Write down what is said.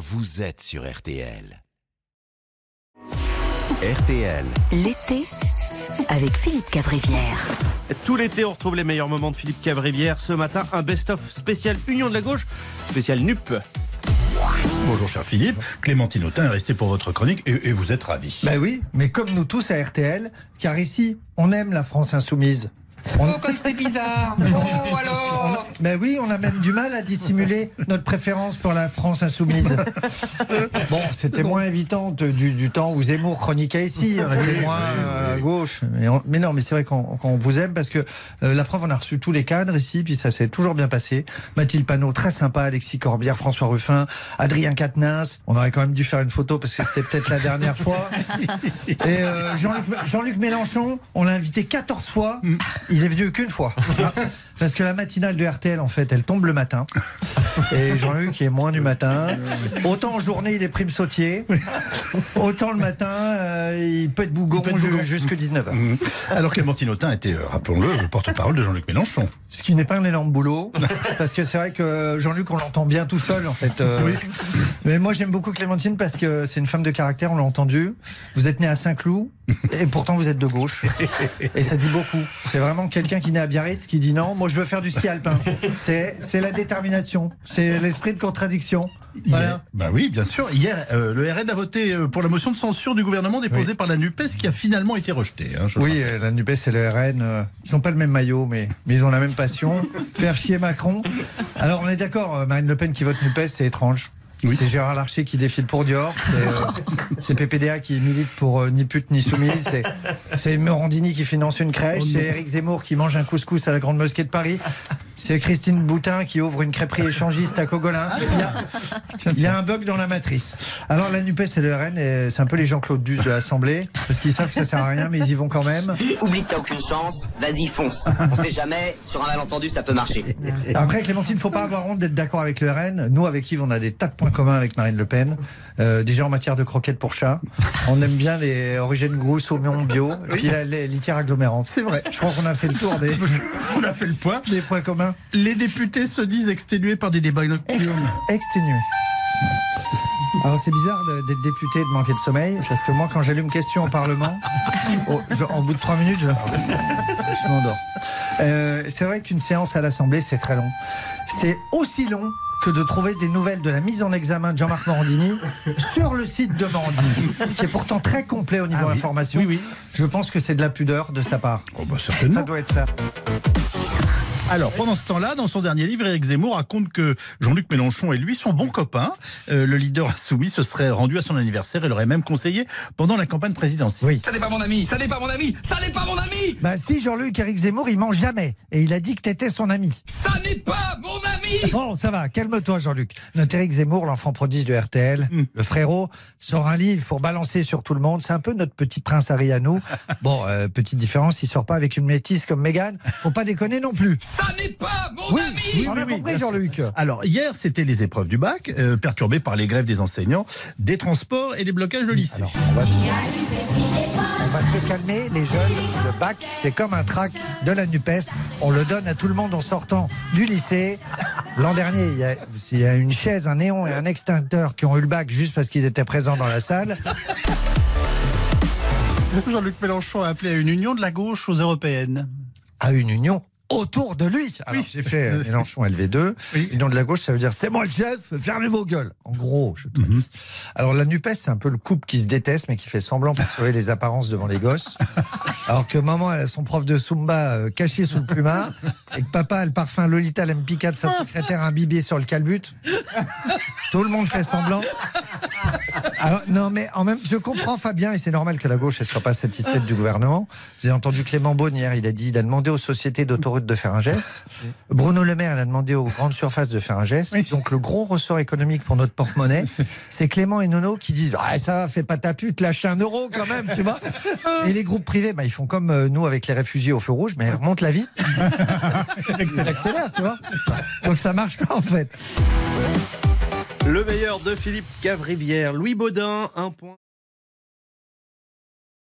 vous êtes sur RTL. RTL. L'été avec Philippe Cavrivière. Tout l'été, on retrouve les meilleurs moments de Philippe Cavrivière. Ce matin, un best-of spécial Union de la gauche, spécial NUP. Bonjour cher Philippe, Clémentine Autain est restée pour votre chronique et, et vous êtes ravi. Ben oui, mais comme nous tous à RTL, car ici, on aime la France insoumise. On- Oh, comme c'est bizarre Oh, alors Ben oui, on a même du mal à dissimuler notre préférence pour la France insoumise. Bon, c'était moins évident de- du, du temps où Zemmour chroniquait ici, on était moins à gauche. Mais, on- mais non, mais c'est vrai qu'on vous aime parce que euh, la preuve, on a reçu tous les cadres ici, puis ça s'est toujours bien passé. Mathilde Panot, très sympa, Alexis Corbière, François Ruffin, Adrien Quatennens. On aurait quand même dû faire une photo parce que c'était peut-être la dernière fois. Et euh, Jean-Luc Mélenchon, on l'a invité 14 fois. Il est venu qu'une fois. Parce que la matinale de RTL, en fait, elle tombe le matin. Et Jean-Luc est moins du matin. Autant en journée, il est prime sautier. Autant le matin, euh, il peut être bougon, peut être bougon. ju- jusque 19h. Mhm. Alors Clémentine Autain était, euh, rappelons-le, le porte-parole de Jean-Luc Mélenchon. Ce qui n'est pas un énorme boulot. Parce que c'est vrai que Jean-Luc, on l'entend bien tout seul, en fait. euh. Mais moi, j'aime beaucoup Clémentine parce que c'est une femme de caractère, on l'a entendu. Vous êtes né à Saint-Cloud. Et pourtant, vous êtes de gauche. Et ça dit beaucoup. C'est vraiment quelqu'un qui naît à Biarritz qui dit non, moi je veux faire du ski alpin. C'est la détermination. C'est l'esprit de contradiction. Voilà. Hier- bah oui, bien sûr. Hier, euh, le RN a voté euh, pour la motion de censure du gouvernement déposée par la NUPES qui a finalement été rejetée. hein, Oui, euh, la NUPES et le RN, euh, ils n'ont pas le même maillot, mais, mais ils ont la même passion. Faire chier Macron. Alors on est d'accord, Marine Le Pen qui vote NUPES, c'est étrange. Oui. C'est Gérard Larcher qui défile pour Dior. C'est euh, PPDA qui milite pour euh, ni pute ni soumise. C'est- C'est Morandini qui finance une crèche. c'est Éric Zemmour qui mange un couscous à la Grande Mosquée de Paris. C'est Christine Boutin qui ouvre une crêperie échangiste à Cogolin. Il y, a, il y a un bug dans la matrice. Alors la NUPES et le RN, c'est un peu les Jean-Claude Duss de l'Assemblée. Parce qu'ils savent que ça sert à rien, mais ils y vont quand même. Oublie que t'as aucune chance, vas-y fonce. On sait jamais, sur un malentendu ça peut marcher. Après, Clémentine, faut pas avoir honte d'être d'accord avec le RN. Nous, avec Yves, on a des tas de points communs avec Marine Le Pen. Euh, déjà en matière de croquettes pour chats. On aime bien les origines grosses, oignons bio. Et puis la, les litières agglomérantes. C'est vrai. Je crois qu'on a fait le tour des, On a fait le point. des points communs. Les députés se disent exténués par des débats nocturnes. exténués. Alors c'est bizarre d'être député et de manquer de sommeil, parce que moi quand j'allume question au Parlement, au, je- en bout de trois minutes, je, je m'endors. Euh, c'est vrai qu'une séance à l'Assemblée, c'est très long. C'est aussi long que de trouver des nouvelles de la mise en examen de Jean-Marc Morandini sur le site de Morandini, qui est pourtant très complet au niveau Ah oui. information. Oui, oui. Je pense que c'est de la pudeur de sa part. Oh bah Ça doit être ça. Alors, pendant ce temps-là, dans son dernier livre, Éric Zemmour raconte que Jean-Luc Mélenchon et lui sont bons copains. Euh, le leader insoumis se serait rendu à son anniversaire et l'aurait même conseillé pendant la campagne présidentielle. Oui. Ça n'est pas mon ami Ça n'est pas mon ami Ça n'est pas mon ami Bah si, Jean-Luc, Eric Zemmour, il ment jamais. Et il a dit que t'étais son ami. Ça n'est pas mon ami Bon, ça va, calme-toi Jean-Luc. Notre Éric Zemmour, l'enfant prodige de RTL, Mm. le frérot, sort un livre pour balancer sur tout le monde. C'est un peu notre petit prince Harry à nous. Bon, euh, petite différence, il sort pas avec une métisse comme Meghan. Faut pas déconner non plus. Ça n'est pas mon Oui, ami on a oui, compris bien sûr. Jean-Luc. Alors, hier, c'était les épreuves du bac, euh, perturbées par les grèves des enseignants, des transports et des blocages de lycée. Alors, on va, on va se calmer, les jeunes. Le bac, c'est comme un trac de la NUPES. On le donne à tout le monde en sortant du lycée. L'an dernier, il y, a, il y a une chaise, un néon et un extincteur qui ont eu le bac juste parce qu'ils étaient présents dans la salle. Jean-Luc Mélenchon a appelé à une union de la gauche aux européennes. à une union autour de lui. Alors, j'ai fait euh, Mélenchon LV2. Oui. Union de la gauche, ça veut dire c'est moi le chef, fermez vos gueules. En gros, je trouve. Alors, la NUPES, c'est un peu le couple qui se déteste, mais qui fait semblant pour sauver les apparences devant les gosses. Alors que maman, elle a son prof de Zumba euh, caché sous le plumard, et que papa a le parfum Lolita Lempica de sa secrétaire imbibé sur le calbut. Tout le monde fait semblant. Alors, non, mais en même je comprends Fabien, et c'est normal que la gauche ne soit pas satisfaite du gouvernement. Vous avez entendu Clément Beaune hier, il a dit il a demandé aux sociétés de faire un geste. Bruno Le Maire, il a demandé aux grandes surfaces de faire un geste. Donc, le gros ressort économique pour notre porte-monnaie, c'est Clément et Nono qui disent ah, ça va, fais pas ta pute, lâche un euro quand même, tu vois. Et les groupes privés, bah, ils font comme euh, nous avec les réfugiés au feu rouge, mais ils remontent la vie. Ils accélèrent, tu vois. Donc, ça marche pas en fait. Le meilleur de Philippe Cavrivière. Louis Baudin, un point.